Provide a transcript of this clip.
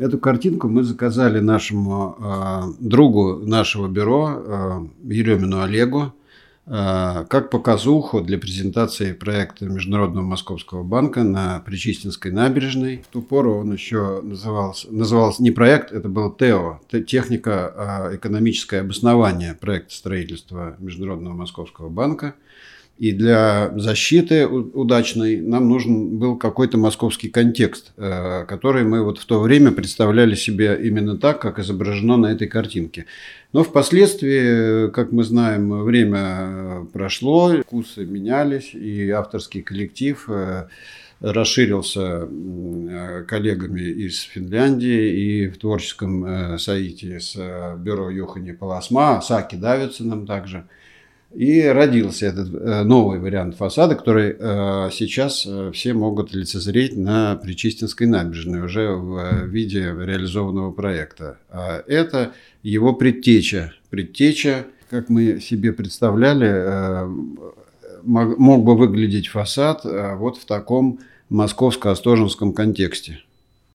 Эту картинку мы заказали нашему э, другу нашего бюро, э, Еремину Олегу, э, как показуху для презентации проекта Международного Московского банка на Причистинской набережной. В ту пору он еще назывался, назывался не проект, это был ТЭО, техника э, экономическое обоснование проекта строительства Международного Московского банка – и для защиты удачной нам нужен был какой-то московский контекст, э, который мы вот в то время представляли себе именно так, как изображено на этой картинке. Но впоследствии, как мы знаем, время прошло, вкусы менялись, и авторский коллектив э, расширился коллегами из Финляндии и в творческом соитии с э, бюро Юхани Паласма, Саки Давидсоном также – и родился этот э, новый вариант фасада, который э, сейчас э, все могут лицезреть на Причистинской набережной уже в виде реализованного проекта. А это его предтеча. Предтеча, как мы себе представляли, мог бы выглядеть фасад вот в таком московско-остоженском контексте.